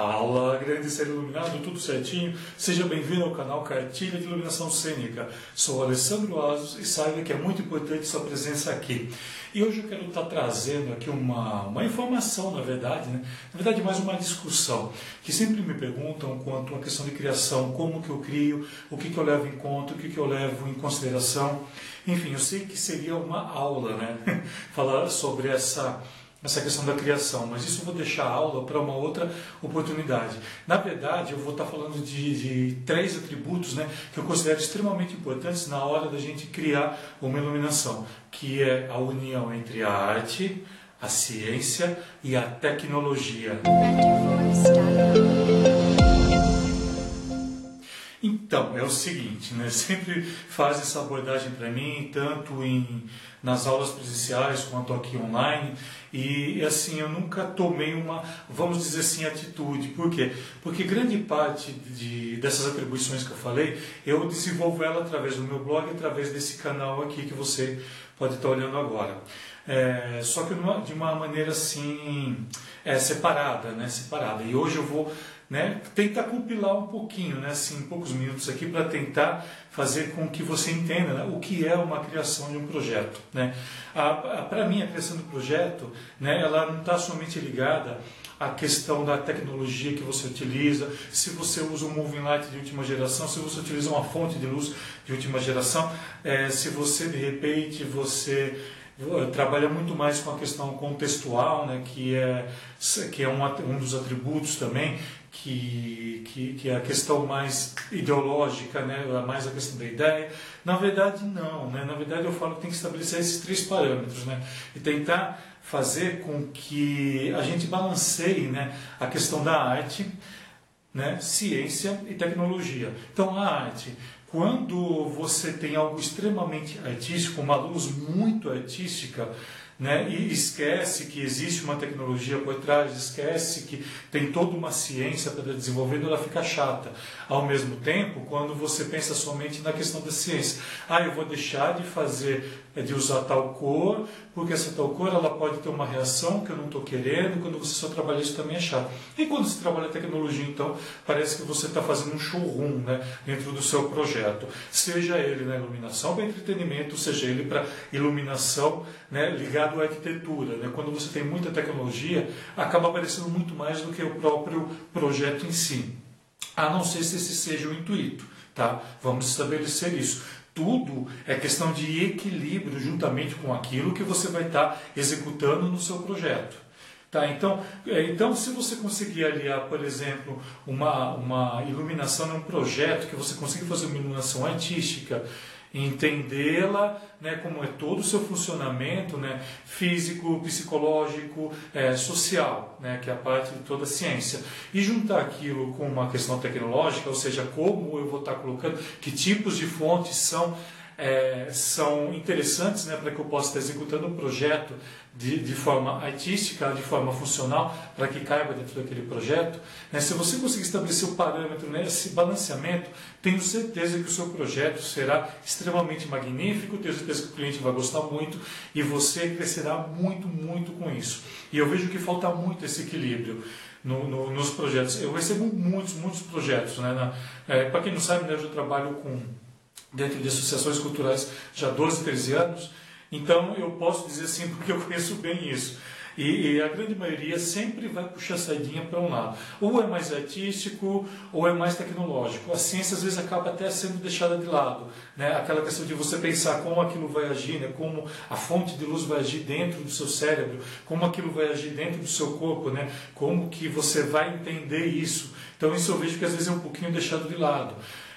Fala, grande ser iluminado, tudo certinho? Seja bem-vindo ao canal Cartilha de Iluminação Cênica. Sou Alessandro Asos e saiba que é muito importante sua presença aqui. E hoje eu quero estar trazendo aqui uma, uma informação, na verdade, né? na verdade mais uma discussão, que sempre me perguntam quanto à questão de criação, como que eu crio, o que, que eu levo em conta, o que, que eu levo em consideração. Enfim, eu sei que seria uma aula, né? Falar sobre essa essa questão da criação, mas isso eu vou deixar a aula para uma outra oportunidade. Na verdade, eu vou estar falando de, de, três atributos né, que eu considero extremamente importantes na hora da gente criar uma iluminação, que é a união entre a arte, a ciência e a tecnologia. É o seguinte, né? Sempre faz essa abordagem para mim, tanto em, nas aulas presenciais quanto aqui online. E assim, eu nunca tomei uma, vamos dizer assim, atitude. Por quê? Porque grande parte de, dessas atribuições que eu falei, eu desenvolvo ela através do meu blog, através desse canal aqui que você pode estar olhando agora. É, só que de uma maneira assim, é, separada, né? Separada. E hoje eu vou né, tentar compilar um pouquinho, né, assim, poucos minutos aqui, para tentar fazer com que você entenda né, o que é uma criação de um projeto. Né. Para mim, a criação do projeto, né, ela não está somente ligada à questão da tecnologia que você utiliza, se você usa um moving light de última geração, se você utiliza uma fonte de luz de última geração, é, se você, de repente, você trabalha muito mais com a questão contextual, né, que é, que é um, um dos atributos também, que, que, que, é a questão mais ideológica, né, mais a questão da ideia. Na verdade, não. Né? Na verdade, eu falo que tem que estabelecer esses três parâmetros né? e tentar fazer com que a gente balanceie né, a questão da arte, né, ciência e tecnologia. Então, a arte, quando você tem algo extremamente artístico, uma luz muito artística, né? e esquece que existe uma tecnologia por trás, esquece que tem toda uma ciência para desenvolver, ela fica chata. Ao mesmo tempo, quando você pensa somente na questão da ciência, ah, eu vou deixar de fazer, eh, de usar tal cor, porque essa tal cor ela pode ter uma reação que eu não estou querendo, quando você só trabalha isso também é chato. E quando você trabalha tecnologia, então, parece que você está fazendo um showroom né, dentro do seu projeto. Seja ele na iluminação para entretenimento, seja ele para iluminação né, ligado à arquitetura. Né? Quando você tem muita tecnologia, acaba aparecendo muito mais do que o próprio projeto em si. A não ser se esse seja o intuito. Tá? Vamos estabelecer isso tudo é questão de equilíbrio juntamente com aquilo que você vai estar executando no seu projeto. Tá, então, é, então, se você conseguir aliar, por exemplo, uma, uma iluminação num projeto, que você conseguir fazer uma iluminação artística, entendê-la, né, como é todo o seu funcionamento, né, físico, psicológico, é, social, né, que é a parte de toda a ciência, e juntar aquilo com uma questão tecnológica, ou seja, como eu vou estar colocando, que tipos de fontes são é, são interessantes né, para que eu possa estar executando um projeto de, de forma artística, de forma funcional, para que caiba dentro daquele projeto. Né, se você conseguir estabelecer o parâmetro, né, balanceamento, tenho certeza que o seu projeto será extremamente magnífico, tenho certeza que o cliente vai gostar muito e você crescerá muito, muito com isso. E eu vejo que falta muito esse equilíbrio. No, no, nos projetos. Eu recebo muitos, muitos projetos. Né? É, para quem não sabe, né, eu trabalho com dentro de associações culturais já há 12, 13 anos, então eu posso dizer assim porque eu conheço bem isso. E, e, a grande maioria sempre vai puxar a saidinha para um lado. Ou é mais artístico, ou é mais tecnológico. A ciência às vezes acaba até sendo deixada de lado. Né? Aquela questão de você pensar como aquilo vai agir, né? como a fonte de luz vai agir dentro do seu cérebro, como aquilo vai agir dentro do seu corpo, né? como que você vai entender isso. Então isso eu vejo que às vezes é um pouquinho deixado de lado.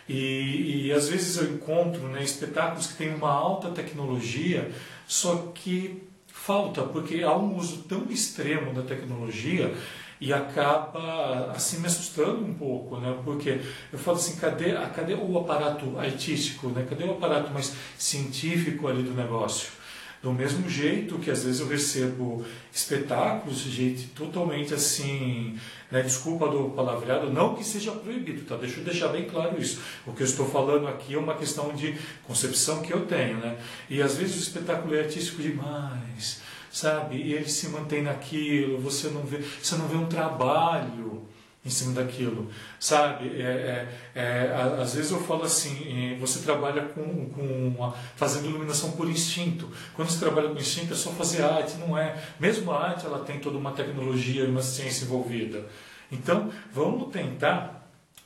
E, e às vezes eu encontro né, espetáculos que têm uma alta tecnologia, só que falta, porque há um uso tão extremo da tecnologia e acaba assim me assustando um pouco, né? Porque eu falo assim, cadê, cadê o aparato artístico, né? Cadê o aparato mais científico ali do negócio? Do mesmo jeito que às vezes eu recebo espetáculos de gente totalmente assim, né, desculpa do palavreado, não que seja proibido, tá? Deixa eu deixar bem claro isso. O que eu estou falando aqui é uma questão de concepção que eu tenho, né? E às vezes o espetáculo é artístico demais, sabe? E ele se mantém naquilo, você não vê, você não vê um trabalho em cima daquilo, sabe? É, é, é, às vezes eu falo assim, você trabalha com, com uma, fazendo iluminação por instinto. Quando você trabalha com instinto é só fazer arte, não é? Mesmo a arte ela tem toda uma tecnologia e uma ciência envolvida. Então vamos tentar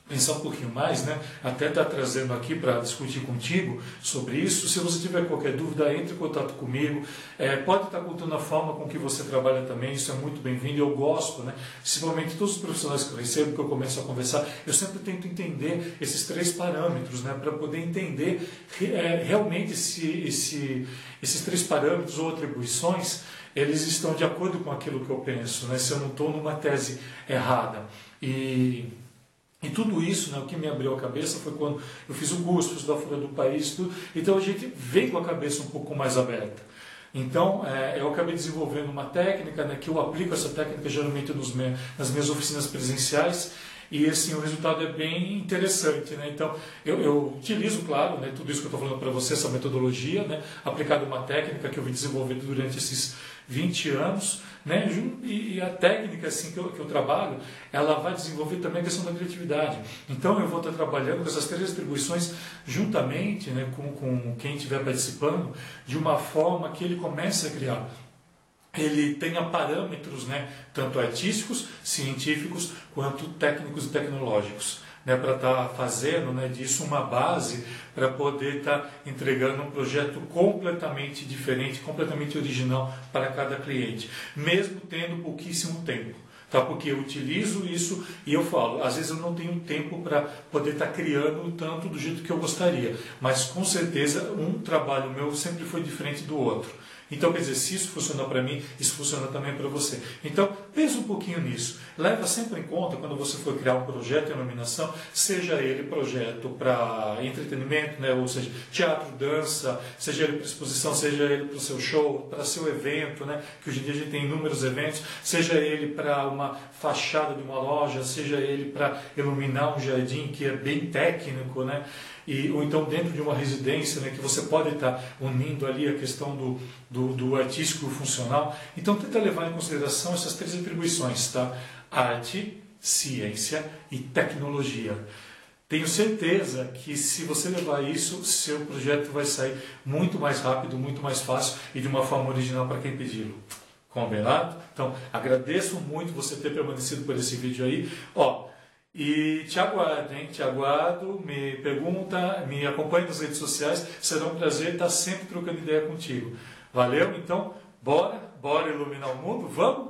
pensar um pouquinho mais, né? Até estar tá trazendo aqui para discutir contigo sobre isso. Se você tiver qualquer dúvida, entre em contato comigo. É, pode estar tá contando a forma com que você trabalha também, isso é muito bem-vindo. Eu gosto, né? Principalmente todos os profissionais que eu recebo, que eu começo a conversar, eu sempre tento entender esses três parâmetros, né? Para poder entender é, realmente se, esse, esses três parâmetros ou atribuições eles estão de acordo com aquilo que eu penso, né? Se eu não estou numa tese errada. E tudo isso, né, o que me abriu a cabeça foi quando eu fiz o curso, fiz da fora do país, tudo. Então a gente veio com a cabeça um pouco mais aberta. Então é, eu acabei desenvolvendo uma técnica, né, que eu aplico essa técnica geralmente nos me, nas minhas oficinas presenciais e assim o resultado é bem interessante, né? Então eu, eu utilizo, claro, né, tudo isso que eu estou falando para você, essa metodologia, né, aplicada uma técnica que eu vim desenvolvendo durante esses 20 anos, né? E, a técnica assim que eu, que eu trabalho, ela vai desenvolver também a questão da criatividade. Então eu vou estar trabalhando com essas três atribuições juntamente né, com, com quem estiver participando, de uma forma que ele comece a criar ele tenha parâmetros, né, tanto artísticos, científicos, quanto técnicos e tecnológicos né, para estar tá fazendo né, disso uma base para poder estar tá entregando um projeto completamente diferente, completamente original para cada cliente, mesmo tendo pouquíssimo tempo. Tá? Porque eu utilizo isso e eu falo, às vezes eu não tenho tempo para poder estar tá criando tanto do jeito que eu gostaria, mas com certeza um trabalho meu sempre foi diferente do outro. Então, quer dizer, se isso funciona para mim, isso funciona também para você. Então, pense um pouquinho nisso. Leva sempre em conta, quando você for criar um projeto de iluminação, seja ele projeto para entretenimento, né? ou seja, teatro, dança, seja ele para exposição, seja ele para o seu show, para seu evento, né? que hoje em dia a gente tem inúmeros eventos, seja ele para uma fachada de uma loja, seja ele para iluminar um jardim, que é bem técnico, né? E, ou então dentro de uma residência, né, que você pode estar unindo ali a questão do, do, do artístico e funcional. Então tenta levar em consideração essas três atribuições, tá? Arte, ciência e tecnologia. Tenho certeza que se você levar isso, seu projeto vai sair muito mais rápido, muito mais fácil e de uma forma original para quem pedi-lo. Combinado? Então, agradeço muito você ter permanecido por esse vídeo aí. Ó, e te aguardo, hein? Te aguardo, me pergunta, me acompanhe nas redes sociais. Será um prazer estar sempre trocando ideia contigo. Valeu? Então, bora, bora iluminar o mundo? Vamos?